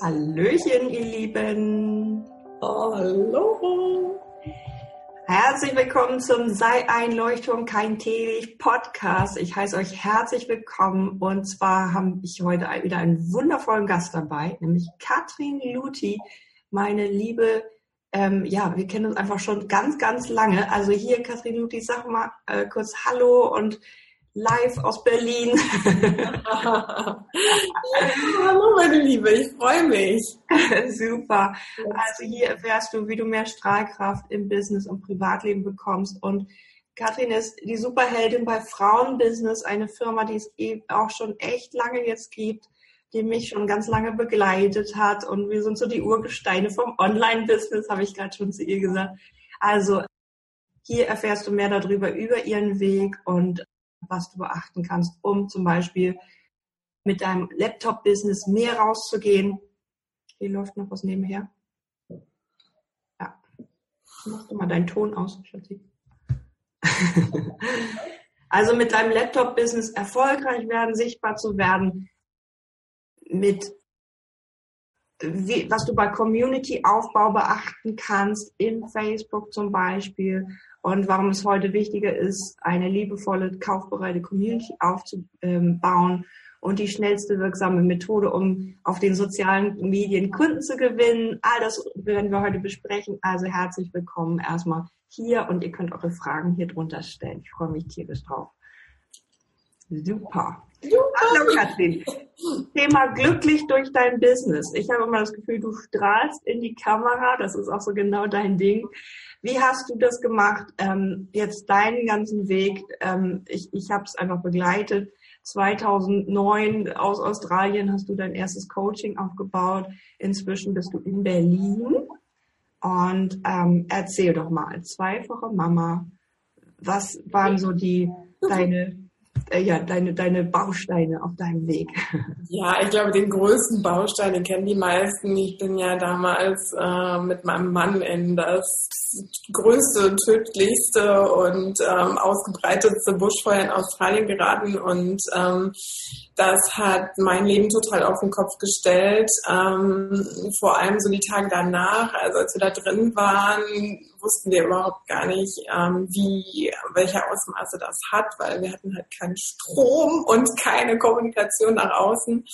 Hallöchen, ihr Lieben. Hallo. Herzlich willkommen zum Sei Einleuchtung kein Teelicht Podcast. Ich heiße euch herzlich willkommen und zwar habe ich heute wieder einen wundervollen Gast dabei, nämlich Katrin Luthi, meine liebe, ähm, ja, wir kennen uns einfach schon ganz, ganz lange. Also hier, Katrin Luthi, sag mal äh, kurz Hallo und live aus Berlin. ja, hallo meine Liebe, ich freue mich. Super. Also hier erfährst du, wie du mehr Strahlkraft im Business und Privatleben bekommst. Und Katrin ist die Superheldin bei Frauenbusiness, eine Firma, die es eben auch schon echt lange jetzt gibt, die mich schon ganz lange begleitet hat. Und wir sind so die Urgesteine vom Online-Business, habe ich gerade schon zu ihr gesagt. Also hier erfährst du mehr darüber, über ihren Weg und was du beachten kannst, um zum Beispiel mit deinem Laptop-Business mehr rauszugehen. Hier läuft noch was nebenher. Ja. Mach doch mal deinen Ton aus, Schatzi. also mit deinem Laptop-Business erfolgreich werden, sichtbar zu werden, mit wie, was du bei Community-Aufbau beachten kannst, in Facebook zum Beispiel, und warum es heute wichtiger ist, eine liebevolle, kaufbereite Community aufzubauen und die schnellste wirksame Methode, um auf den sozialen Medien Kunden zu gewinnen. All das werden wir heute besprechen. Also herzlich willkommen erstmal hier und ihr könnt eure Fragen hier drunter stellen. Ich freue mich tierisch drauf. Super. Hallo Katrin. Thema glücklich durch dein Business. Ich habe immer das Gefühl, du strahlst in die Kamera. Das ist auch so genau dein Ding. Wie hast du das gemacht? Ähm, jetzt deinen ganzen Weg. Ähm, ich ich habe es einfach begleitet. 2009 aus Australien hast du dein erstes Coaching aufgebaut. Inzwischen bist du in Berlin. Und ähm, erzähl doch mal, zweifache Mama, was waren so die deine äh, ja, deine, deine Bausteine auf deinem Weg? Ja, ich glaube, den größten Baustein, den kennen die meisten. Ich bin ja damals äh, mit meinem Mann in das größte, tödlichste und ähm, ausgebreitetste Buschfeuer in Australien geraten und ähm, das hat mein Leben total auf den Kopf gestellt. Ähm, vor allem so die Tage danach, also als wir da drin waren, wussten wir überhaupt gar nicht, ähm, wie, welche Ausmaße das hat, weil wir hatten halt keinen Strom und keine Kommunikation nach außen.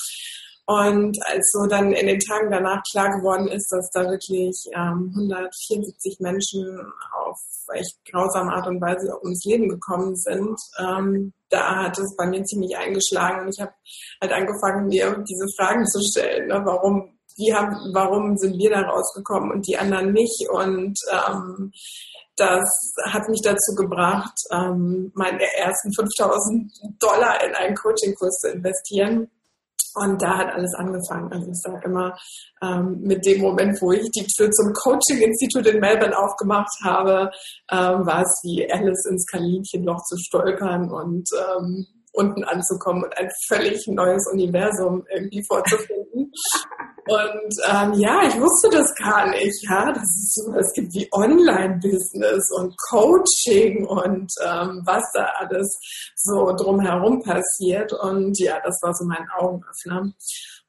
Und als so dann in den Tagen danach klar geworden ist, dass da wirklich ähm, 174 Menschen auf echt grausame Art und Weise ums Leben gekommen sind, ähm, da hat es bei mir ziemlich eingeschlagen und ich habe halt angefangen, mir diese Fragen zu stellen. Ne? Warum, wie haben, warum sind wir da rausgekommen und die anderen nicht? Und ähm, das hat mich dazu gebracht, ähm, meine ersten 5000 Dollar in einen Coaching-Kurs zu investieren und da hat alles angefangen. Also ich sage immer, ähm, mit dem Moment, wo ich die Tür zum Coaching-Institut in Melbourne aufgemacht habe, ähm, war es wie Alice ins Kaninchenloch zu stolpern und ähm, unten anzukommen und ein völlig neues Universum irgendwie vorzufinden. Und ähm, ja, ich wusste das gar nicht. Ja, das ist so, es gibt wie Online-Business und Coaching und ähm, was da alles so drumherum passiert. Und ja, das war so mein Augenöffner.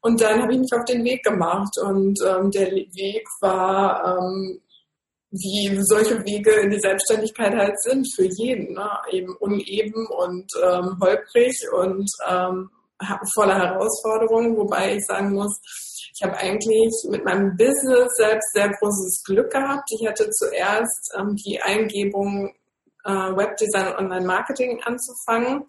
Und dann habe ich mich auf den Weg gemacht und ähm, der Weg war ähm, wie solche Wege in die Selbstständigkeit halt sind für jeden, ne? eben uneben und ähm, holprig und ähm, voller Herausforderungen, wobei ich sagen muss, ich habe eigentlich mit meinem Business selbst sehr großes Glück gehabt. Ich hatte zuerst ähm, die Eingebung, äh, Webdesign und Online-Marketing anzufangen.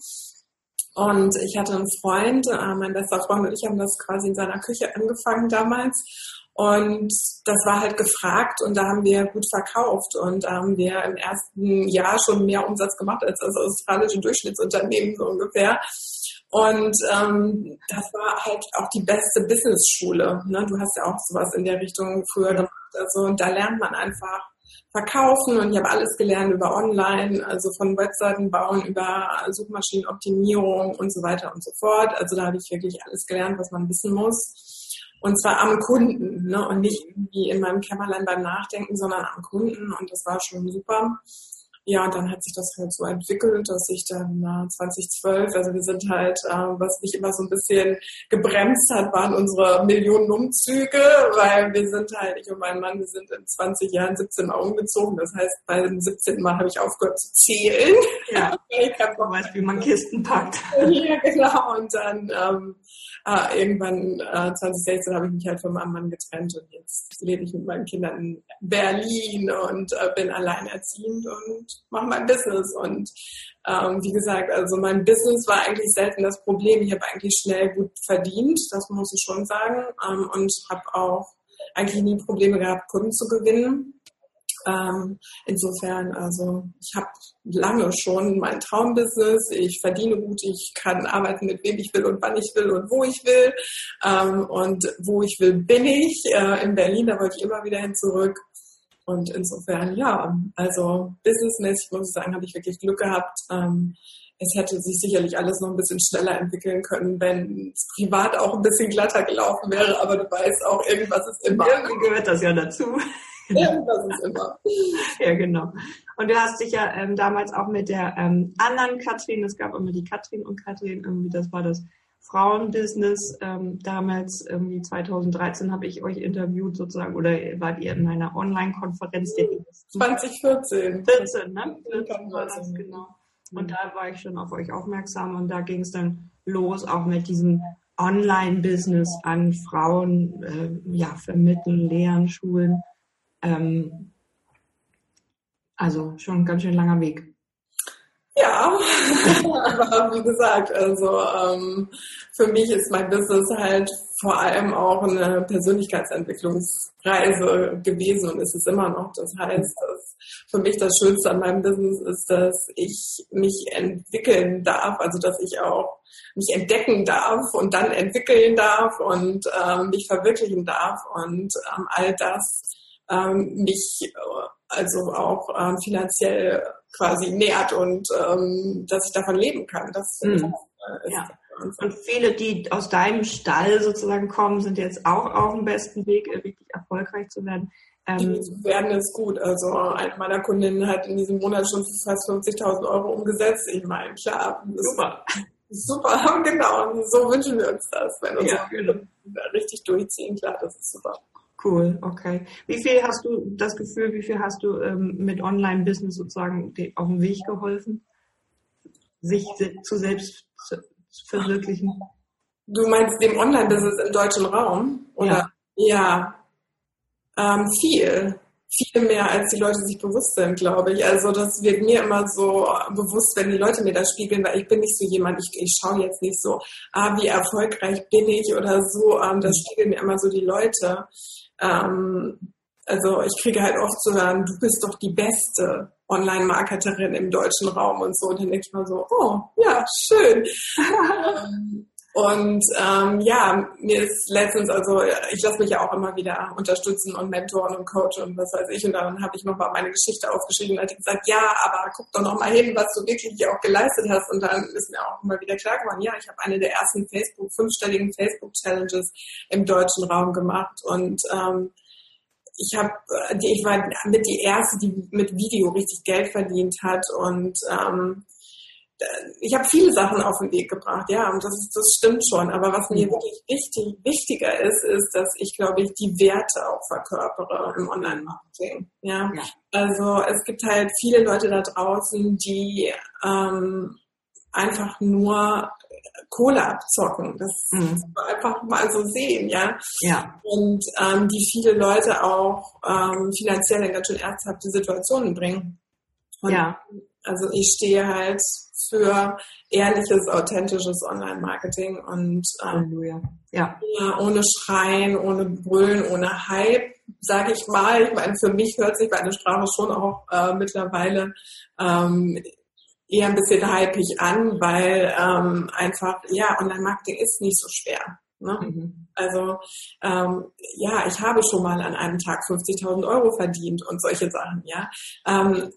Und ich hatte einen Freund, äh, mein bester Freund und ich haben das quasi in seiner Küche angefangen damals. Und das war halt gefragt und da haben wir gut verkauft und da haben wir im ersten Jahr schon mehr Umsatz gemacht als das australische Durchschnittsunternehmen so ungefähr. Und ähm, das war halt auch die beste Business-Schule. Ne? Du hast ja auch sowas in der Richtung früher gemacht. Also, und da lernt man einfach verkaufen und ich habe alles gelernt über Online, also von Webseiten bauen über Suchmaschinenoptimierung und so weiter und so fort. Also da habe ich wirklich alles gelernt, was man wissen muss. Und zwar am Kunden ne? und nicht irgendwie in meinem Kämmerlein beim Nachdenken, sondern am Kunden und das war schon super ja, und dann hat sich das halt so entwickelt, dass ich dann äh, 2012, also wir sind halt, äh, was mich immer so ein bisschen gebremst hat, waren unsere Millionen Umzüge, weil wir sind halt, ich und mein Mann, wir sind in 20 Jahren 17 Mal umgezogen. Das heißt, bei dem 17. Mal habe ich aufgehört zu zählen. Ja, ich kann weiß, wie man Kisten packt. ja, genau. Und dann ähm, äh, irgendwann äh, 2016 habe ich mich halt von meinem Mann getrennt und jetzt lebe ich mit meinen Kindern in Berlin und äh, bin alleinerziehend und mache mein Business. Und ähm, wie gesagt, also mein Business war eigentlich selten das Problem. Ich habe eigentlich schnell gut verdient, das muss ich schon sagen. Ähm, und habe auch eigentlich nie Probleme gehabt, Kunden zu gewinnen. Ähm, insofern, also ich habe lange schon mein Traumbusiness, ich verdiene gut, ich kann arbeiten mit wem ich will und wann ich will und wo ich will. Ähm, und wo ich will, bin ich. Äh, in Berlin, da wollte ich immer wieder hin zurück. Und insofern, ja, also businessmäßig muss ich sagen, habe ich wirklich Glück gehabt. Ähm, es hätte sich sicherlich alles noch ein bisschen schneller entwickeln können, wenn es privat auch ein bisschen glatter gelaufen wäre, aber du weißt auch, irgendwas ist immer. Irgendwie gehört das ja dazu. Irgendwas ist immer. Ja, genau. Und du hast dich ja ähm, damals auch mit der ähm, anderen Katrin, es gab immer die Katrin und Katrin, irgendwie, das war das Frauenbusiness. Ähm, damals, irgendwie 2013, habe ich euch interviewt sozusagen, oder wart ihr in einer Online-Konferenz? 2014. 14, ne? 14 war das, genau. Und da war ich schon auf euch aufmerksam und da ging es dann los, auch mit diesem Online-Business an Frauen, äh, ja, vermitteln, lehren, schulen. Ähm, also schon ein ganz schön langer Weg. Ja, aber wie gesagt, also ähm, für mich ist mein Business halt vor allem auch eine Persönlichkeitsentwicklungsreise gewesen und ist es immer noch. Das heißt, dass für mich das Schönste an meinem Business ist, dass ich mich entwickeln darf, also dass ich auch mich entdecken darf und dann entwickeln darf und ähm, mich verwirklichen darf und ähm, all das ähm, mich äh, also auch ähm, finanziell quasi nährt und ähm, dass ich davon leben kann. Das mhm. ist, äh, ja. Und viele, die aus deinem Stall sozusagen kommen, sind jetzt auch auf dem besten Weg, wirklich erfolgreich zu werden. Ähm, die werden es gut. Also eine meiner Kundinnen hat in diesem Monat schon fast 50.000 Euro umgesetzt. Ich meine, klar, super. Super, genau. So wünschen wir uns das, wenn unsere ja, genau. richtig durchziehen. Klar, das ist super. Cool, okay. Wie viel hast du das Gefühl, wie viel hast du ähm, mit Online-Business sozusagen auf den Weg geholfen, sich zu selbst zu verwirklichen? Du meinst dem Online-Business im deutschen Raum? Oder? Ja. ja. Ähm, viel. Viel mehr, als die Leute sich bewusst sind, glaube ich. Also das wird mir immer so bewusst, wenn die Leute mir das spiegeln, weil ich bin nicht so jemand, ich, ich schaue jetzt nicht so, ah, wie erfolgreich bin ich oder so. Ähm, das spiegeln mir immer so die Leute. Ähm, also ich kriege halt oft zu hören, du bist doch die beste Online-Marketerin im deutschen Raum und so. Und dann denke ich mal so, oh, ja, schön. und ähm, ja, mir ist letztens, also ich lasse mich ja auch immer wieder unterstützen und mentoren und coachen und was weiß ich. Und dann habe ich nochmal meine Geschichte aufgeschrieben und hatte gesagt, ja, aber guck doch nochmal hin, was du wirklich auch geleistet hast. Und dann ist mir auch immer wieder klar geworden, ja, ich habe eine der ersten Facebook, fünfstelligen Facebook-Challenges im deutschen Raum gemacht. Und ähm, ich habe, ich war mit die erste, die mit Video richtig Geld verdient hat und ähm, ich habe viele Sachen auf den Weg gebracht, ja, und das, ist, das stimmt schon. Aber was mir mhm. wirklich wichtig, wichtiger ist, ist, dass ich, glaube ich, die Werte auch verkörpere im Online-Marketing. Ja? ja? also es gibt halt viele Leute da draußen, die ähm, einfach nur Kohle abzocken. Das mhm. einfach mal so sehen, ja. ja. Und ähm, die viele Leute auch ähm, finanziell in ganz schön ernsthafte Situationen bringen. Und ja. Also ich stehe halt für ehrliches, authentisches Online-Marketing und ähm, ja. ohne Schreien, ohne Brüllen, ohne Hype, sage ich mal. Ich meine, für mich hört sich meine Sprache schon auch äh, mittlerweile ähm, eher ein bisschen hypig an, weil ähm, einfach, ja, Online-Marketing ist nicht so schwer. Ne? Mhm. Also ähm, ja, ich habe schon mal an einem Tag 50.000 Euro verdient und solche Sachen, ja. Ähm,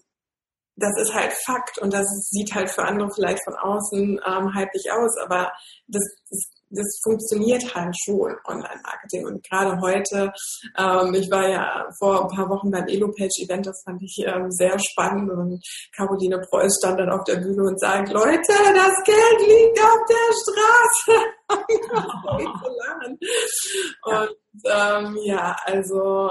das ist halt Fakt und das sieht halt für andere vielleicht von außen ähm, halblich aus, aber das, das das funktioniert halt schon, Online-Marketing. Und gerade heute, ähm, ich war ja vor ein paar Wochen beim Elopage-Event, das fand ich ähm, sehr spannend. Und Caroline Preuß stand dann auf der Bühne und sagt, Leute, das Geld liegt auf der Straße. und ähm, ja, also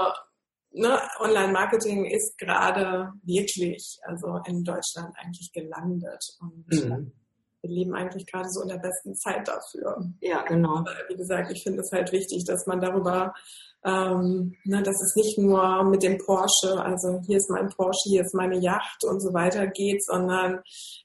ne, Online-Marketing ist gerade wirklich, also in Deutschland eigentlich gelandet. Und mhm wir leben eigentlich gerade so in der besten Zeit dafür. Ja, genau. Aber wie gesagt, ich finde es halt wichtig, dass man darüber, ähm, ne, dass es nicht nur mit dem Porsche, also hier ist mein Porsche, hier ist meine Yacht und so weiter geht, sondern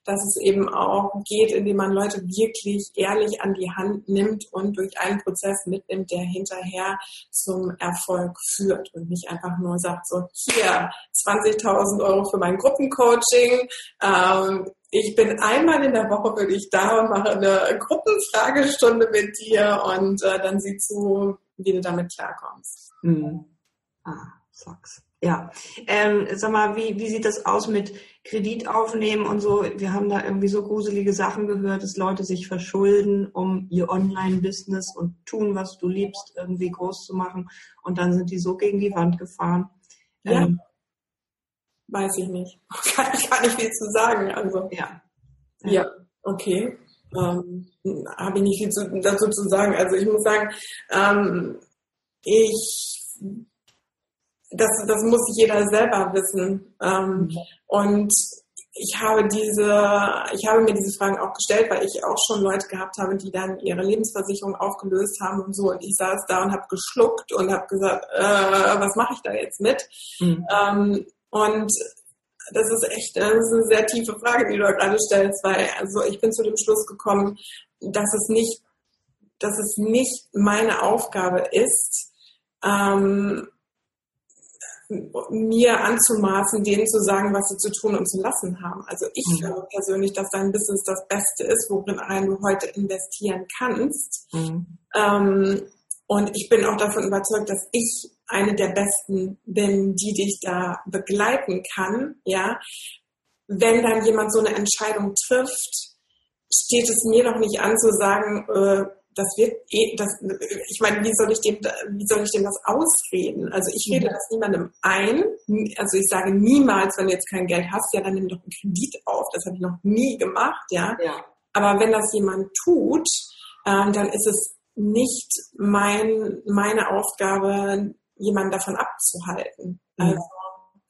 dass es eben auch geht, indem man Leute wirklich ehrlich an die Hand nimmt und durch einen Prozess mitnimmt, der hinterher zum Erfolg führt und nicht einfach nur sagt so, hier 20.000 Euro für mein Gruppencoaching, ähm, ich bin einmal in der Woche für dich da und mache eine Gruppenfragestunde mit dir und äh, dann siehst du, wie du damit klarkommst. Mhm. Ah, sucks. Ja, ähm, sag mal, wie, wie sieht das aus mit Kredit aufnehmen und so? Wir haben da irgendwie so gruselige Sachen gehört, dass Leute sich verschulden, um ihr Online-Business und tun, was du liebst, irgendwie groß zu machen. Und dann sind die so gegen die Wand gefahren. Ja. Ähm, Weiß ich nicht. Kann ich gar nicht viel zu sagen. Also ja, ja, ja okay. Ähm, Habe ich nicht viel zu, dazu zu sagen. Also ich muss sagen, ähm, ich das, das muss jeder selber wissen. Ähm, mhm. Und ich habe diese, ich habe mir diese Fragen auch gestellt, weil ich auch schon Leute gehabt habe, die dann ihre Lebensversicherung aufgelöst haben und so. Und ich saß da und habe geschluckt und habe gesagt, äh, was mache ich da jetzt mit? Mhm. Ähm, und das ist echt das ist eine sehr tiefe Frage, die du gerade stellst, weil also ich bin zu dem Schluss gekommen, dass es nicht, dass es nicht meine Aufgabe ist, ähm, mir anzumaßen, denen zu sagen, was sie zu tun und zu lassen haben. Also ich mhm. glaube persönlich, dass dein Business das Beste ist, worin du heute investieren kannst. Mhm. Ähm, und ich bin auch davon überzeugt, dass ich eine der besten bin, die dich da begleiten kann, ja. Wenn dann jemand so eine Entscheidung trifft, steht es mir noch nicht an zu sagen, äh, das wird eh, das, ich meine, wie soll ich dem, wie soll ich dem das ausreden? Also ich rede ja. das niemandem ein. Also ich sage niemals, wenn du jetzt kein Geld hast, ja, dann nimm doch einen Kredit auf. Das habe ich noch nie gemacht, ja. ja. Aber wenn das jemand tut, ähm, dann ist es nicht mein, meine Aufgabe, jemanden davon abzuhalten. Also,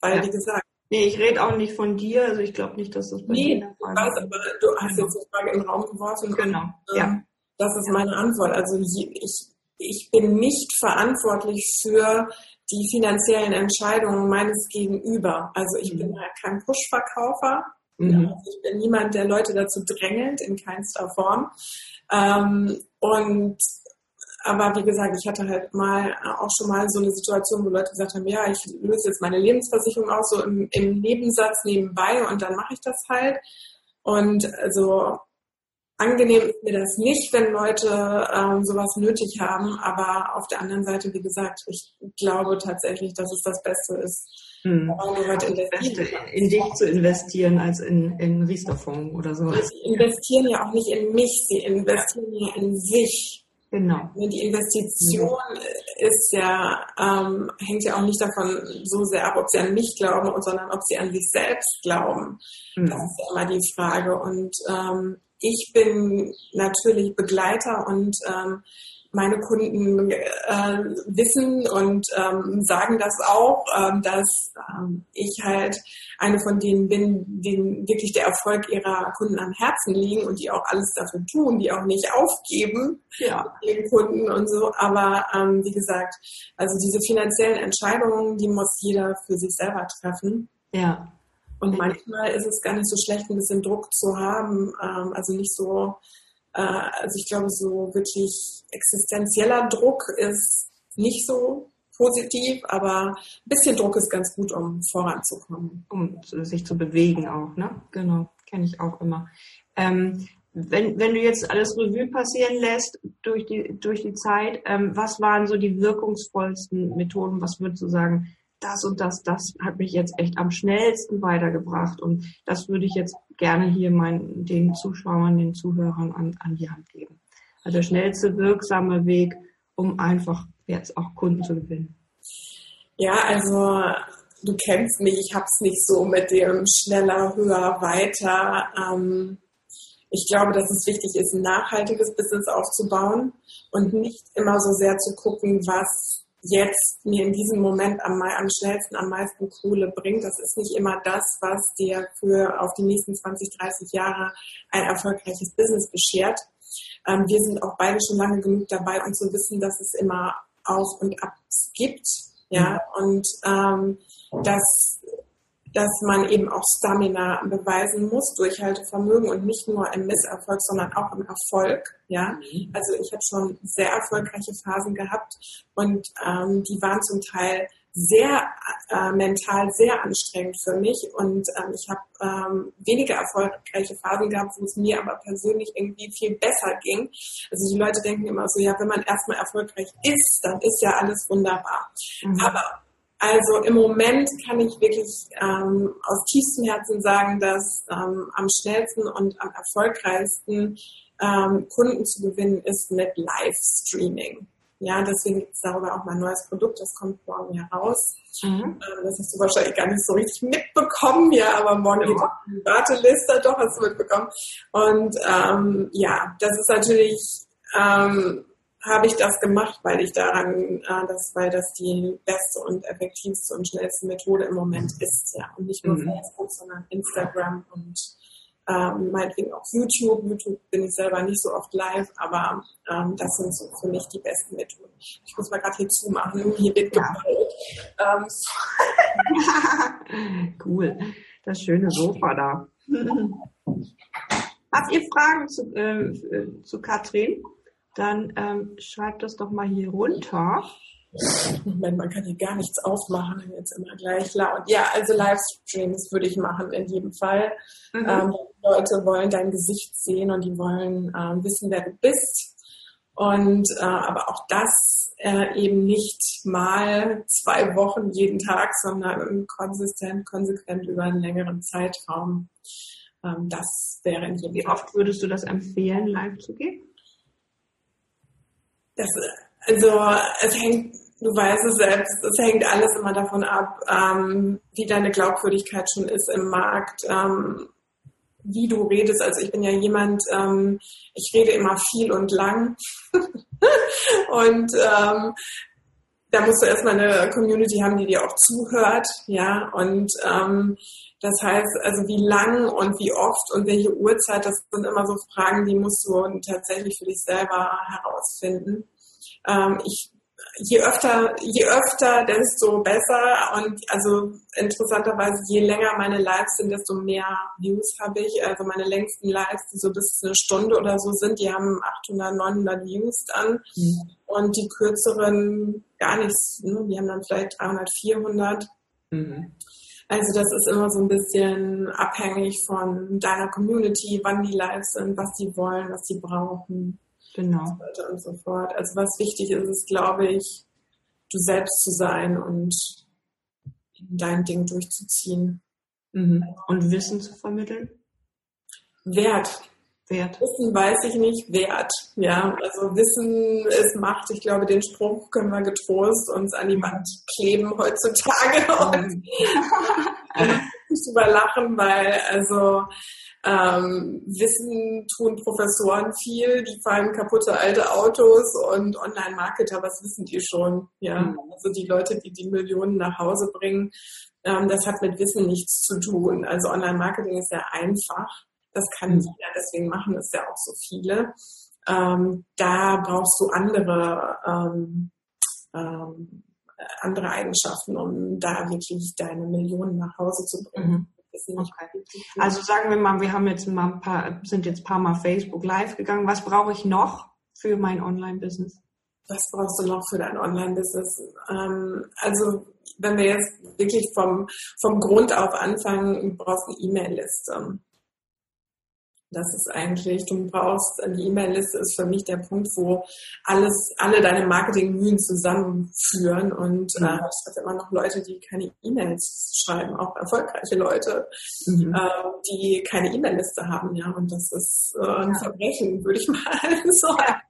weil, ja. wie gesagt, Nee, ich rede auch nicht von dir, also ich glaube nicht, dass das bei nee, dir der Weiß, aber du hast genau. jetzt die Frage in den Raum geworfen. Genau, und, ja. Ähm, das ist meine Antwort. Also ich, ich bin nicht verantwortlich für die finanziellen Entscheidungen meines Gegenüber. Also ich mhm. bin halt kein Push-Verkäufer. Mhm. Also ich bin niemand, der Leute dazu drängelt, in keinster Form. Ähm, und aber wie gesagt, ich hatte halt mal auch schon mal so eine Situation, wo Leute gesagt haben, ja, ich löse jetzt meine Lebensversicherung aus, so im, im Nebensatz nebenbei und dann mache ich das halt. Und also angenehm ist mir das nicht, wenn Leute ähm, sowas nötig haben, aber auf der anderen Seite, wie gesagt, ich glaube tatsächlich, dass es das Beste ist. Hm. Beste, in dich zu investieren als in, in Riester-Fonds oder so. Sie investieren ja auch nicht in mich, sie investieren ja in sich. Genau. Die Investition ja. ist ja, ähm, hängt ja auch nicht davon so sehr ab, ob sie an mich glauben, sondern ob sie an sich selbst glauben. Mhm. Das ist ja immer die Frage. Und ähm, ich bin natürlich Begleiter und ähm, meine Kunden äh, wissen und ähm, sagen das auch, ähm, dass ähm, ich halt eine von denen bin, denen wirklich der Erfolg ihrer Kunden am Herzen liegen und die auch alles dafür tun, die auch nicht aufgeben, ja. ihren Kunden und so. Aber ähm, wie gesagt, also diese finanziellen Entscheidungen, die muss jeder für sich selber treffen. Ja. Und manchmal ist es gar nicht so schlecht, ein bisschen Druck zu haben, ähm, also nicht so äh, also ich glaube, so wirklich existenzieller Druck ist nicht so positiv, aber ein bisschen Druck ist ganz gut, um voranzukommen. Um sich zu bewegen auch, ne? Genau, kenne ich auch immer. Ähm, wenn, wenn du jetzt alles Revue passieren lässt durch die, durch die Zeit, ähm, was waren so die wirkungsvollsten Methoden? Was würdest du sagen, das und das, das hat mich jetzt echt am schnellsten weitergebracht und das würde ich jetzt gerne hier meinen, den Zuschauern, den Zuhörern an, an die Hand geben. der schnellste, wirksame Weg, um einfach jetzt auch Kunden zu gewinnen? Ja, also du kennst mich, ich hab's nicht so mit dem schneller, höher, weiter. Ähm, ich glaube, dass es wichtig ist, ein nachhaltiges Business aufzubauen und nicht immer so sehr zu gucken, was jetzt mir in diesem Moment am, am schnellsten, am meisten Kohle bringt. Das ist nicht immer das, was dir für auf die nächsten 20, 30 Jahre ein erfolgreiches Business beschert. Ähm, wir sind auch beide schon lange genug dabei, um zu wissen, dass es immer Auf und Abs gibt. Ja, mhm. und ähm, dass dass man eben auch Stamina beweisen muss, Durchhaltevermögen und nicht nur im Misserfolg, sondern auch im Erfolg. Ja, mhm. also ich habe schon sehr erfolgreiche Phasen gehabt und ähm, die waren zum Teil sehr äh, mental sehr anstrengend für mich und ähm, ich habe ähm, weniger erfolgreiche Phasen gehabt, wo es mir aber persönlich irgendwie viel besser ging. Also die Leute denken immer so, ja, wenn man erstmal erfolgreich ist, dann ist ja alles wunderbar. Mhm. Aber also im Moment kann ich wirklich ähm, aus tiefstem Herzen sagen, dass ähm, am schnellsten und am erfolgreichsten ähm, Kunden zu gewinnen ist mit Livestreaming. Ja, deswegen gibt es darüber auch mein neues Produkt, das kommt morgen heraus. Mhm. Ähm, das hast du wahrscheinlich gar nicht so richtig mitbekommen, ja, aber morgen ja. geht die Warteliste, doch hast du mitbekommen. Und ähm, ja, das ist natürlich ähm, habe ich das gemacht, weil ich daran, äh, das, weil das die beste und effektivste und schnellste Methode im Moment ist, ja. Und nicht nur mhm. Facebook, sondern Instagram und ähm, meinetwegen auch YouTube. YouTube bin ich selber nicht so oft live, aber ähm, das sind so für mich die besten Methoden. Ich muss mal gerade hier zumachen, hier wird gebaut. Ähm, cool. Das schöne Sofa da. Habt ihr Fragen zu, äh, zu Katrin? Dann ähm, schreibt das doch mal hier runter. Moment, man kann hier gar nichts aufmachen, jetzt immer gleich laut. Ja, also Livestreams würde ich machen in jedem Fall. Mhm. Ähm, Leute wollen dein Gesicht sehen und die wollen ähm, wissen, wer du bist. Und äh, aber auch das äh, eben nicht mal zwei Wochen jeden Tag, sondern konsistent, konsequent über einen längeren Zeitraum. Ähm, das wäre in jedem Wie oft würdest du das empfehlen, live zu gehen? Das, also es hängt, du weißt es selbst, es hängt alles immer davon ab, ähm, wie deine Glaubwürdigkeit schon ist im Markt, ähm, wie du redest. Also ich bin ja jemand, ähm, ich rede immer viel und lang. und ähm, da musst du erstmal eine Community haben, die dir auch zuhört, ja, und ähm, das heißt, also wie lang und wie oft und welche Uhrzeit, das sind immer so Fragen, die musst du tatsächlich für dich selber herausfinden. Ähm, ich, je öfter, je öfter, desto besser. Und also interessanterweise, je länger meine Lives sind, desto mehr Views habe ich. Also meine längsten Lives, die so bis eine Stunde oder so sind, die haben 800, 900 Views dann. Mhm. Und die kürzeren gar nichts. Ne? Die haben dann vielleicht 300, 400. Mhm. Also das ist immer so ein bisschen abhängig von deiner Community, wann die live sind, was die wollen, was die brauchen. Genau. Und so weiter und so fort. Also was wichtig ist, ist, glaube ich, du selbst zu sein und dein Ding durchzuziehen. Mhm. Und Wissen zu vermitteln? Wert. Wert. Wissen weiß ich nicht, Wert. Ja, also Wissen ist Macht. Ich glaube, den Spruch können wir getrost uns an die Wand kleben heutzutage und nicht überlachen, weil also ähm, Wissen tun Professoren viel, die fahren kaputte alte Autos und Online-Marketer, was wissen die schon? Ja, mhm. also die Leute, die die Millionen nach Hause bringen, ähm, das hat mit Wissen nichts zu tun. Also Online-Marketing ist ja einfach. Das kann mhm. jeder, deswegen machen es ja auch so viele. Ähm, da brauchst du andere, ähm, ähm, andere Eigenschaften, um da wirklich deine Millionen nach Hause zu bringen. Okay. Also sagen wir mal, wir haben jetzt mal ein paar, sind jetzt ein paar Mal Facebook Live gegangen. Was brauche ich noch für mein Online-Business? Was brauchst du noch für dein Online-Business? Ähm, also wenn wir jetzt wirklich vom, vom Grund auf anfangen, du brauchst eine E-Mail-Liste. Das ist eigentlich, du brauchst, die E-Mail-Liste ist für mich der Punkt, wo alles, alle deine Marketingmühen zusammenführen und mhm. äh, ich habe immer noch Leute, die keine E-Mails schreiben, auch erfolgreiche Leute, mhm. äh, die keine E-Mail-Liste haben, ja, und das ist äh, ein ja. Verbrechen, würde ich mal sagen.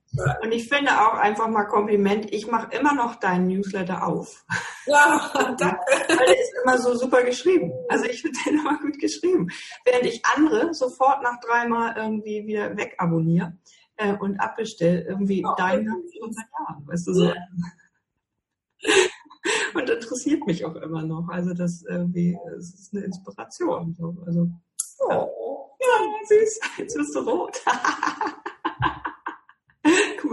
Und ich finde auch einfach mal Kompliment, ich mache immer noch deinen Newsletter auf. Ja, danke. Weil der ist immer so super geschrieben. Also ich finde den immer gut geschrieben. Während ich andere sofort nach dreimal irgendwie wieder wegabonniere äh, und abbestelle, irgendwie oh, deinen nach 400 Jahren, weißt du so. und interessiert mich auch immer noch. Also das irgendwie, das ist eine Inspiration. So. Also, oh. ja, süß, jetzt bist du rot.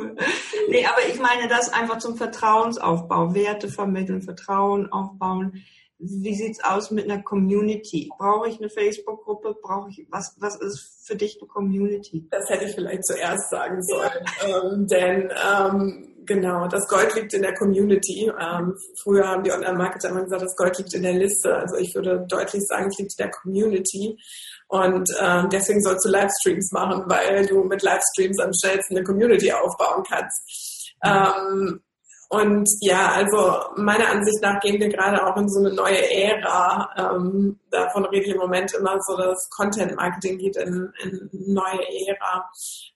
cool. Nee, aber ich meine das einfach zum Vertrauensaufbau, Werte vermitteln, Vertrauen aufbauen. Wie sieht's aus mit einer Community? Brauche ich eine Facebook-Gruppe? Brauche ich was? Was ist für dich eine Community? Das hätte ich vielleicht zuerst sagen sollen, ähm, denn ähm, genau, das Gold liegt in der Community. Ähm, früher haben die Online-Marketer immer gesagt, das Gold liegt in der Liste. Also ich würde deutlich sagen, es liegt in der Community. Und ähm, deswegen sollst du Livestreams machen, weil du mit Livestreams am schnellsten eine Community aufbauen kannst. Ähm, und ja, also meiner Ansicht nach gehen wir gerade auch in so eine neue Ära. Ähm, davon rede ich im Moment immer so, dass Content Marketing geht in, in neue Ära.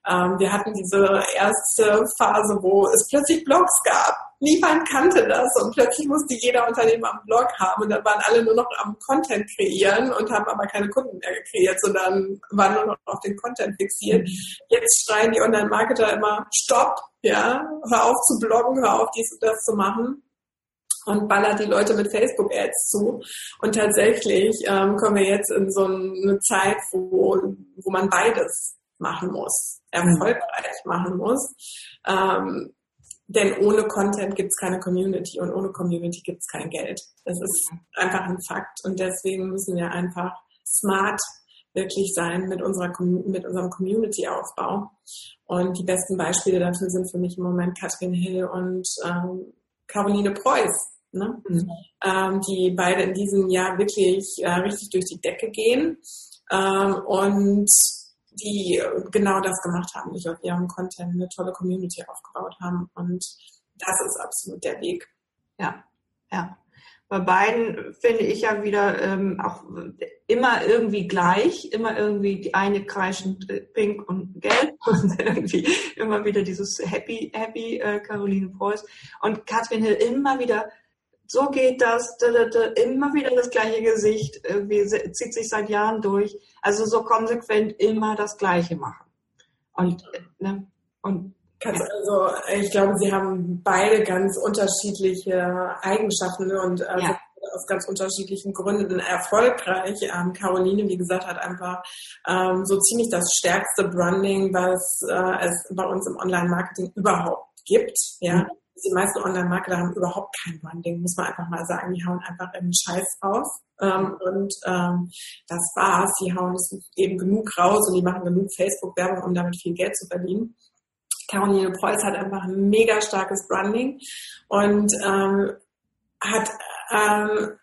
Ähm, wir hatten diese erste Phase, wo es plötzlich Blogs gab. Niemand kannte das und plötzlich musste jeder Unternehmer einen Blog haben und dann waren alle nur noch am Content kreieren und haben aber keine Kunden mehr gekreiert, sondern waren nur noch auf den Content fixiert. Jetzt schreien die Online-Marketer immer, stopp, ja, hör auf zu bloggen, hör auf dies und das zu machen und ballert die Leute mit Facebook-Ads zu. Und tatsächlich ähm, kommen wir jetzt in so eine Zeit, wo, wo man beides machen muss, erfolgreich machen muss. Ähm, denn ohne Content gibt es keine Community und ohne Community gibt es kein Geld. Das ist einfach ein Fakt. Und deswegen müssen wir einfach smart wirklich sein mit, unserer, mit unserem Community-Aufbau. Und die besten Beispiele dafür sind für mich im Moment Katrin Hill und ähm, Caroline Preuß, ne? Mhm. Ähm, die beide in diesem Jahr wirklich äh, richtig durch die Decke gehen ähm, und die genau das gemacht haben, nicht auf ihrem Content eine tolle Community aufgebaut haben. Und das ist absolut der Weg. Ja, ja. Bei beiden finde ich ja wieder ähm, auch immer irgendwie gleich, immer irgendwie die eine kreischend äh, pink und gelb und irgendwie immer wieder dieses Happy, Happy äh, Caroline Preuß und Katrin Hill immer wieder so geht das, da, da, da, immer wieder das gleiche Gesicht, irgendwie zieht sich seit Jahren durch. Also so konsequent immer das Gleiche machen. Und, äh, ne, und also ich glaube, sie haben beide ganz unterschiedliche Eigenschaften und also ja. aus ganz unterschiedlichen Gründen erfolgreich. Ähm, Caroline, wie gesagt, hat einfach ähm, so ziemlich das stärkste Branding, was äh, es bei uns im Online-Marketing überhaupt gibt. Ja. Mhm. Die meisten Online-Marketer haben überhaupt kein Branding, muss man einfach mal sagen. Die hauen einfach einen Scheiß raus. Ähm, und ähm, das war's. Die hauen es eben genug raus und die machen genug Facebook-Werbung, um damit viel Geld zu verdienen. Caroline Preuß hat einfach ein mega starkes Branding und ähm, hat ähm,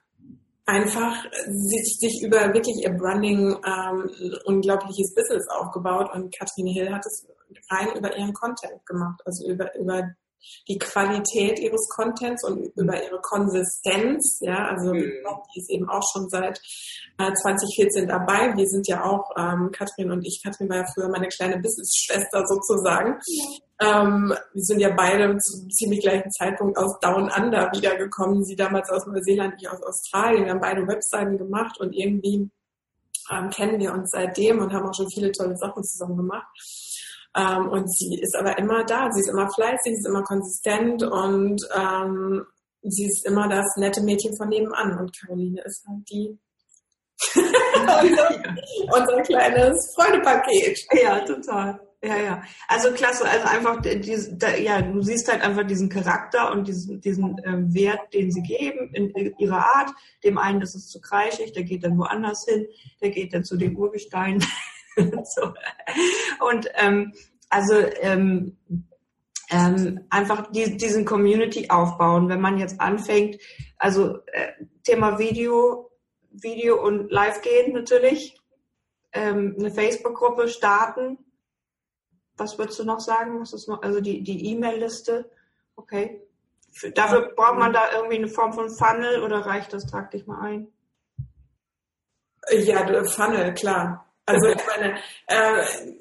einfach sich, sich über wirklich ihr Branding ähm, ein unglaubliches Business aufgebaut und Katrin Hill hat es rein über ihren Content gemacht, also über, über die Qualität ihres Contents und über ihre Konsistenz. Ja, also mhm. die ist eben auch schon seit äh, 2014 dabei. Wir sind ja auch, ähm, Katrin und ich, Katrin war ja früher meine kleine Business-Schwester sozusagen. Ja. Ähm, wir sind ja beide zum ziemlich gleichen Zeitpunkt aus Down Under wiedergekommen. Sie damals aus Neuseeland, ich aus Australien. Wir haben beide Webseiten gemacht und irgendwie ähm, kennen wir uns seitdem und haben auch schon viele tolle Sachen zusammen gemacht. Ähm, und sie ist aber immer da, sie ist immer fleißig, sie ist immer konsistent und ähm, sie ist immer das nette Mädchen von nebenan. Und Caroline ist halt die unser, unser kleines Freudepaket. Ja, total. Ja, ja. Also klasse, also einfach, diese, da, ja, du siehst halt einfach diesen Charakter und diesen, diesen äh, Wert, den sie geben in, in, ihrer Art. Dem einen, ist zu kreischig, der geht dann woanders hin, der geht dann zu den Urgesteinen. so. Und ähm, also ähm, ähm, einfach die, diesen Community aufbauen, wenn man jetzt anfängt, also äh, Thema Video, Video und Live gehen natürlich, ähm, eine Facebook-Gruppe starten. Was würdest du noch sagen? Was ist noch? Also die E-Mail-Liste. Okay. Für, dafür braucht man da irgendwie eine Form von Funnel oder reicht das? Trag dich mal ein. Ja, Funnel, klar. Also ich meine, äh,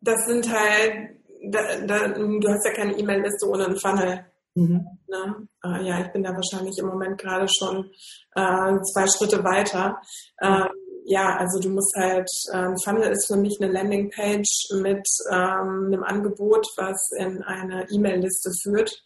das sind halt da, da, du hast ja keine E-Mail-Liste ohne einen Funnel. Mhm. Ne? Äh, ja, ich bin da wahrscheinlich im Moment gerade schon äh, zwei Schritte weiter. Ähm, ja, also du musst halt, ähm, Funnel ist für mich eine Landingpage mit ähm, einem Angebot, was in eine E-Mail-Liste führt.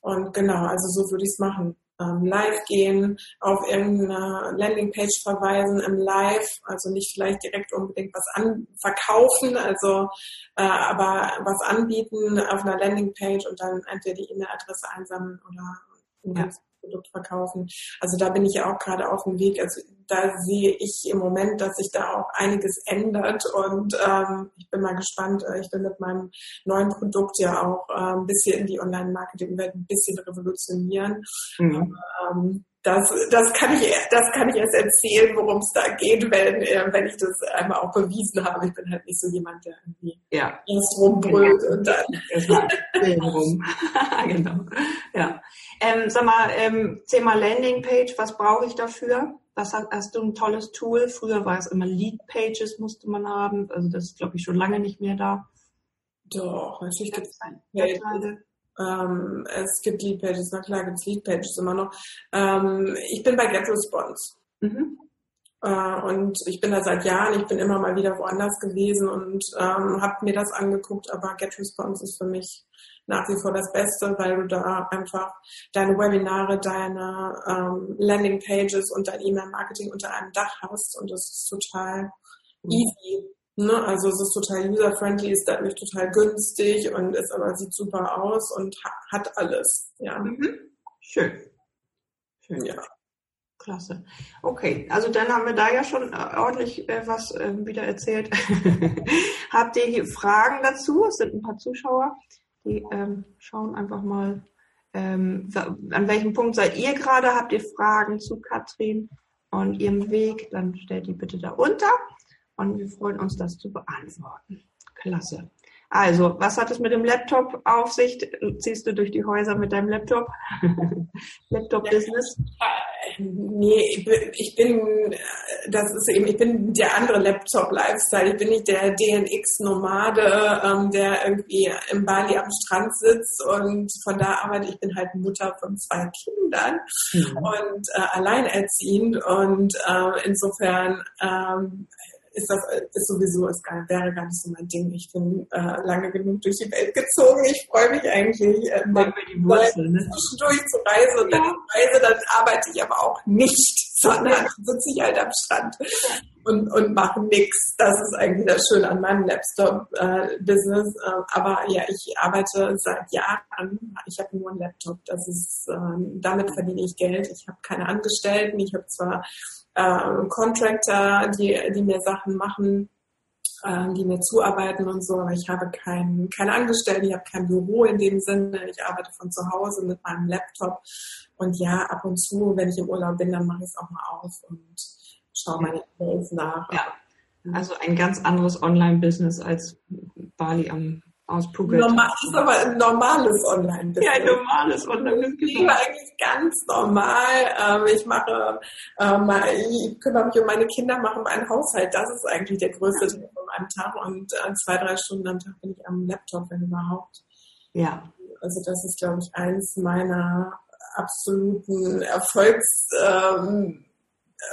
Und genau, also so würde ich es machen ähm, live gehen, auf irgendeine Landingpage verweisen im Live, also nicht vielleicht direkt unbedingt was an verkaufen, also äh, aber was anbieten auf einer Landingpage und dann entweder die E-Mail-Adresse einsammeln oder ja. Produkt verkaufen. Also da bin ich ja auch gerade auf dem Weg. Also da sehe ich im Moment, dass sich da auch einiges ändert und ähm, ich bin mal gespannt. Äh, ich will mit meinem neuen Produkt ja auch äh, ein bisschen in die Online-Marketing-Welt ein bisschen revolutionieren. Mhm. Ähm, das, das, kann ich, das kann ich erst erzählen, worum es da geht, wenn, äh, wenn ich das einmal auch bewiesen habe. Ich bin halt nicht so jemand, der irgendwie ja. erst rumbrüllt genau. und dann erstmal rum. genau. Ja. Ähm, sag mal, ähm, Thema Landingpage, was brauche ich dafür? Was hast, hast du ein tolles Tool? Früher war es immer Lead Pages, musste man haben. Also das ist, glaube ich, schon lange nicht mehr da. Doch, natürlich gibt es ähm, es gibt Lead Pages, na klar gibt es Lead Pages immer noch. Ähm, ich bin bei GetResponse. Mhm. Äh, und ich bin da seit Jahren, ich bin immer mal wieder woanders gewesen und ähm, habe mir das angeguckt, aber GetResponse ist für mich nach wie vor das Beste, weil du da einfach deine Webinare, deine ähm, Landingpages und dein E-Mail-Marketing unter einem Dach hast und das ist total mhm. easy. Ne? Also es ist total user-friendly, ist dadurch total günstig und ist aber sieht super aus und hat alles. Ja. Mhm. Schön. Schön. Ja. Klasse. Okay, also dann haben wir da ja schon äh, ordentlich äh, was äh, wieder erzählt. Habt ihr hier Fragen dazu? Es sind ein paar Zuschauer, die ähm, schauen einfach mal, ähm, an welchem Punkt seid ihr gerade? Habt ihr Fragen zu Katrin und ihrem Weg? Dann stellt die bitte da unter und wir freuen uns, das zu beantworten. Klasse. Also, was hat es mit dem Laptop auf sich? Ziehst du durch die Häuser mit deinem Laptop? Laptop-Business? Nee, ich bin, das ist eben, ich bin der andere Laptop-Lifestyle. Ich bin nicht der DNX-Nomade, ähm, der irgendwie im Bali am Strand sitzt und von da arbeitet. Ich bin halt Mutter von zwei Kindern mhm. und äh, alleinerziehend und äh, insofern ähm, ist das ist sowieso ist gar, wäre gar nicht so mein Ding. Ich bin äh, lange genug durch die Welt gezogen. Ich freue mich eigentlich, äh, die Wurzel, ne? zwischendurch zu reisen und ja. wenn ich reise, dann arbeite ich aber auch nicht, sondern sitze ich halt am Strand und, und mache nichts. Das ist eigentlich das Schöne an meinem Laptop-Business. Äh, aber ja, ich arbeite seit Jahren. Ich habe nur einen Laptop. Das ist, äh, damit verdiene ich Geld. Ich habe keine Angestellten. Ich habe zwar äh, Contractor, die, die mir Sachen machen, äh, die mir zuarbeiten und so. Aber ich habe kein, keine Angestellten, ich habe kein Büro in dem Sinne. Ich arbeite von zu Hause mit meinem Laptop. Und ja, ab und zu, wenn ich im Urlaub bin, dann mache ich es auch mal auf und schaue meine E-Mails nach. Ja. Also ein ganz anderes Online-Business als Bali am aus. Normal, ist aber ein normales Online-Business. Ja, ein normales Online-Business. Ich lebe eigentlich ganz normal. Ähm, ich mache, ähm, ich kümmere mich um meine Kinder, mache meinen Haushalt. Das ist eigentlich der größte ja. Teil von meinem Tag. Und äh, zwei, drei Stunden am Tag bin ich am Laptop, wenn überhaupt. Ja. Also das ist, glaube ich, eins meiner absoluten Erfolgs, ähm,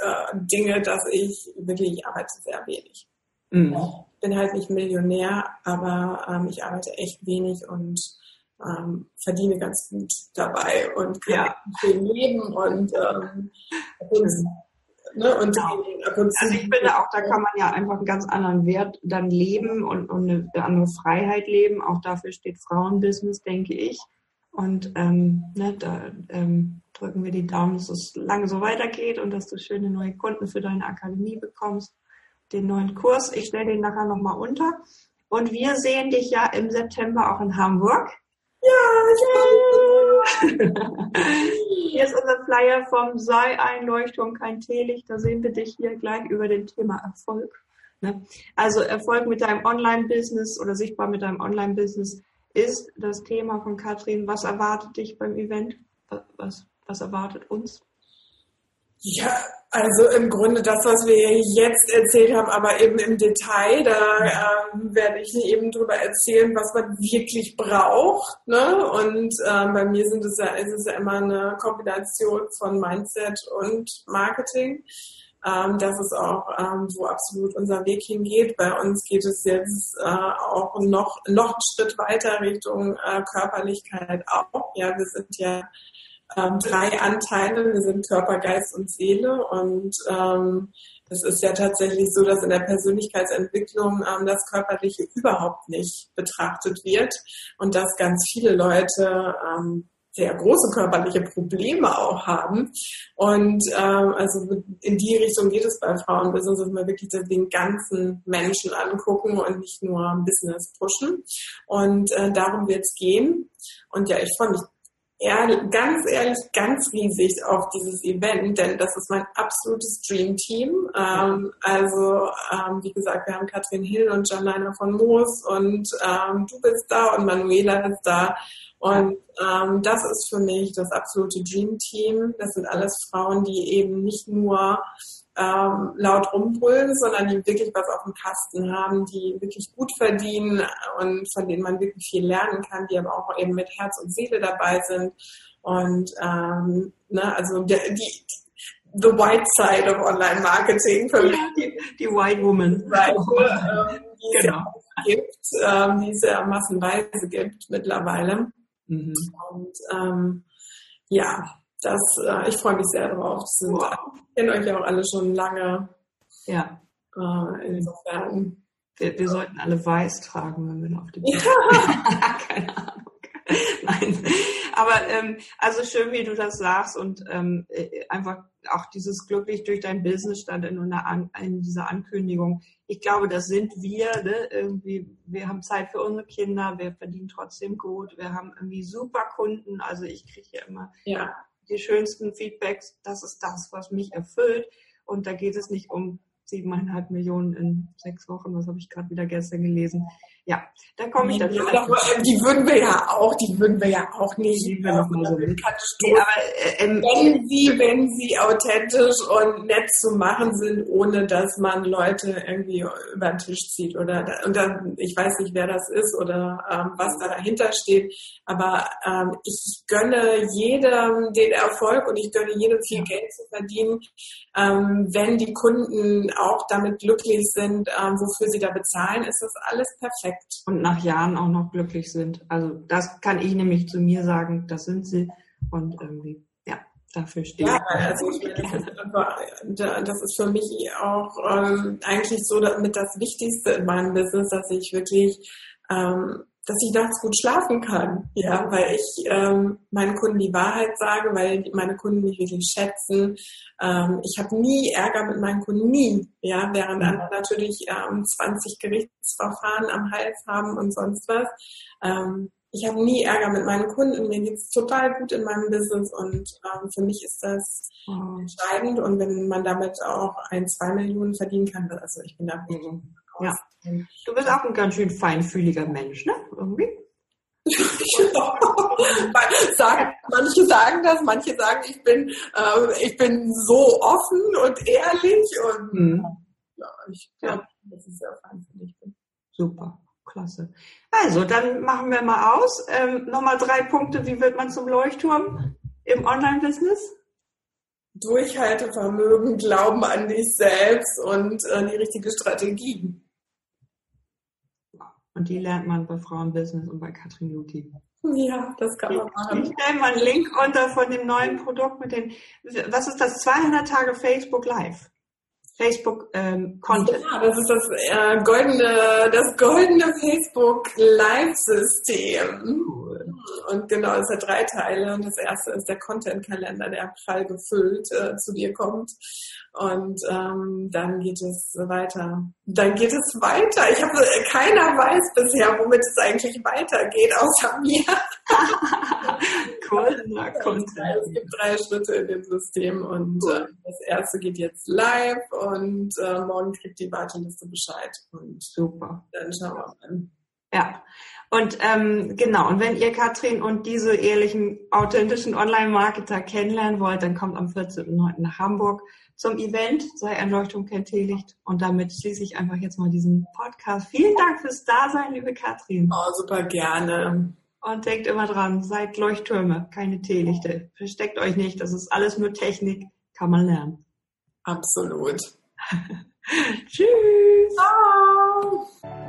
äh, dass ich wirklich, ich arbeite sehr wenig. Mhm bin halt nicht Millionär, aber ähm, ich arbeite echt wenig und ähm, verdiene ganz gut dabei und kann ja. schön leben und, ähm, und, ne, und, genau. und also ich finde auch, da kann man ja einfach einen ganz anderen Wert dann leben und, und eine andere Freiheit leben. Auch dafür steht Frauenbusiness, denke ich. Und ähm, ne, da ähm, drücken wir die Daumen, dass es lange so weitergeht und dass du schöne neue Kunden für deine Akademie bekommst den neuen Kurs. Ich stelle den nachher nochmal unter. Und wir sehen dich ja im September auch in Hamburg. Ja, Hier ist unser Flyer vom Sei ein Leuchtturm, kein Teelicht. Da sehen wir dich hier gleich über dem Thema Erfolg. Ne? Also Erfolg mit deinem Online-Business oder sichtbar mit deinem Online-Business ist das Thema von Katrin. Was erwartet dich beim Event? Was, was erwartet uns? Ja, also im Grunde das, was wir jetzt erzählt haben, aber eben im Detail, da ähm, werde ich eben drüber erzählen, was man wirklich braucht. Ne? Und ähm, bei mir sind es ja, ist es ja immer eine Kombination von Mindset und Marketing. Ähm, das ist auch, ähm, wo absolut unser Weg hingeht. Bei uns geht es jetzt äh, auch noch, noch einen Schritt weiter Richtung äh, Körperlichkeit auch. Ja, wir sind ja ähm, drei Anteile. Wir sind Körper, Geist und Seele. Und ähm, es ist ja tatsächlich so, dass in der Persönlichkeitsentwicklung ähm, das Körperliche überhaupt nicht betrachtet wird und dass ganz viele Leute ähm, sehr große körperliche Probleme auch haben. Und ähm, also in die Richtung geht es bei Frauenbusiness, dass wir wirklich den ganzen Menschen angucken und nicht nur Business pushen. Und äh, darum wird es gehen. Und ja, ich freue mich ehrlich, ganz ehrlich, ganz riesig auf dieses Event, denn das ist mein absolutes Dream-Team. Ähm, also, ähm, wie gesagt, wir haben Katrin Hill und Janina von Moos und ähm, du bist da und Manuela ist da. Und ähm, das ist für mich das absolute Dream-Team. Das sind alles Frauen, die eben nicht nur ähm, laut rumbrüllen, sondern die wirklich was auf dem Kasten haben, die wirklich gut verdienen und von denen man wirklich viel lernen kann, die aber auch eben mit Herz und Seele dabei sind. Und ähm, ne, also die, die the white side of Online Marketing für mich. Die, die White Woman. Seite, ähm, die genau. es gibt, ähm, die es ja massenweise gibt mittlerweile. Mhm. Und ähm, ja, das, äh, ich freue mich sehr drauf. Sind, wow. Ich kenne euch ja auch alle schon lange. Ja. Äh, insofern. Wir, wir, sollten alle weiß tragen, wenn wir auf die Bühne ja. Keine Ahnung. Nein. Aber ähm, also schön, wie du das sagst und ähm, äh, einfach auch dieses glücklich durch dein Business stand in, einer in dieser Ankündigung. Ich glaube, das sind wir. Ne? Irgendwie, wir haben Zeit für unsere Kinder, wir verdienen trotzdem gut, wir haben irgendwie super Kunden. Also ich kriege ja immer ja die schönsten Feedbacks, das ist das, was mich erfüllt. Und da geht es nicht um siebeneinhalb Millionen in sechs Wochen, was habe ich gerade wieder gestern gelesen. Ja, da komme ich dann ja, Die würden wir ja auch, die würden wir ja auch nicht. Die wir noch mal so nee, aber, äh, ähm, wenn sie, wenn sie authentisch und nett zu machen sind, ohne dass man Leute irgendwie über den Tisch zieht oder und dann, ich weiß nicht, wer das ist oder ähm, was da dahinter steht, aber ähm, ich gönne jedem den Erfolg und ich gönne jedem viel Geld zu verdienen, ähm, wenn die Kunden auch damit glücklich sind, ähm, wofür sie da bezahlen, ist das alles perfekt perfekt und nach Jahren auch noch glücklich sind. Also das kann ich nämlich zu mir sagen, das sind sie und irgendwie, ja, dafür stehe ja, ich. Also ich meine, das ist für mich auch ähm, eigentlich so damit das Wichtigste in meinem Business, dass ich wirklich ähm, dass ich nachts gut schlafen kann. Ja, weil ich ähm, meinen Kunden die Wahrheit sage, weil meine Kunden mich wirklich schätzen. Ähm, ich habe nie Ärger mit meinen Kunden, nie. Ja, während mhm. andere natürlich ähm, 20 Gerichtsverfahren am Hals haben und sonst was. Ähm, ich habe nie Ärger mit meinen Kunden. Mir geht's total gut in meinem Business und ähm, für mich ist das mhm. entscheidend. Und wenn man damit auch ein, zwei Millionen verdienen kann, also ich bin da mhm. Ja. Du bist auch ein ganz schön feinfühliger Mensch, ne? Irgendwie. sagen, manche sagen das, manche sagen, ich bin, äh, ich bin so offen und ehrlich und hm. ja, ich glaube, das ist sehr feinfühlig Super, klasse. Also, dann machen wir mal aus. Ähm, Nochmal drei Punkte, wie wird man zum Leuchtturm im Online-Business? Durchhaltevermögen, Glauben an dich selbst und äh, die richtige Strategie. Und die lernt man bei Frauenbusiness und bei Katrin Luthi. Ja, das kann man machen. Ich stelle mal einen Link unter von dem neuen Produkt mit den, was ist das? 200 Tage Facebook Live. Facebook ähm, Content. Ja, das ist das äh, goldene, das goldene Facebook Live System. Und genau, es hat drei Teile. Und das erste ist der Content Kalender, der prall gefüllt äh, zu dir kommt. Und ähm, dann geht es weiter. Dann geht es weiter. Ich habe keiner weiß bisher, womit es eigentlich weitergeht, außer mir. cool. Na, Content. Es gibt drei Schritte in dem System und cool. äh, das erste geht jetzt live und äh, morgen kriegt die Warteliste Bescheid. Und super. Dann schauen wir mal. Ja. Und ähm, genau, und wenn ihr Katrin und diese ehrlichen, authentischen Online-Marketer kennenlernen wollt, dann kommt am 14.09. nach Hamburg zum Event, sei Erleuchtung kennt Teelicht. Und damit schließe ich einfach jetzt mal diesen Podcast. Vielen Dank fürs Dasein, liebe Katrin. Oh, super gerne. Und denkt immer dran, seid Leuchttürme, keine Teelichte. Versteckt euch nicht, das ist alles nur Technik, kann man lernen. Absolut. Tschüss. Ciao.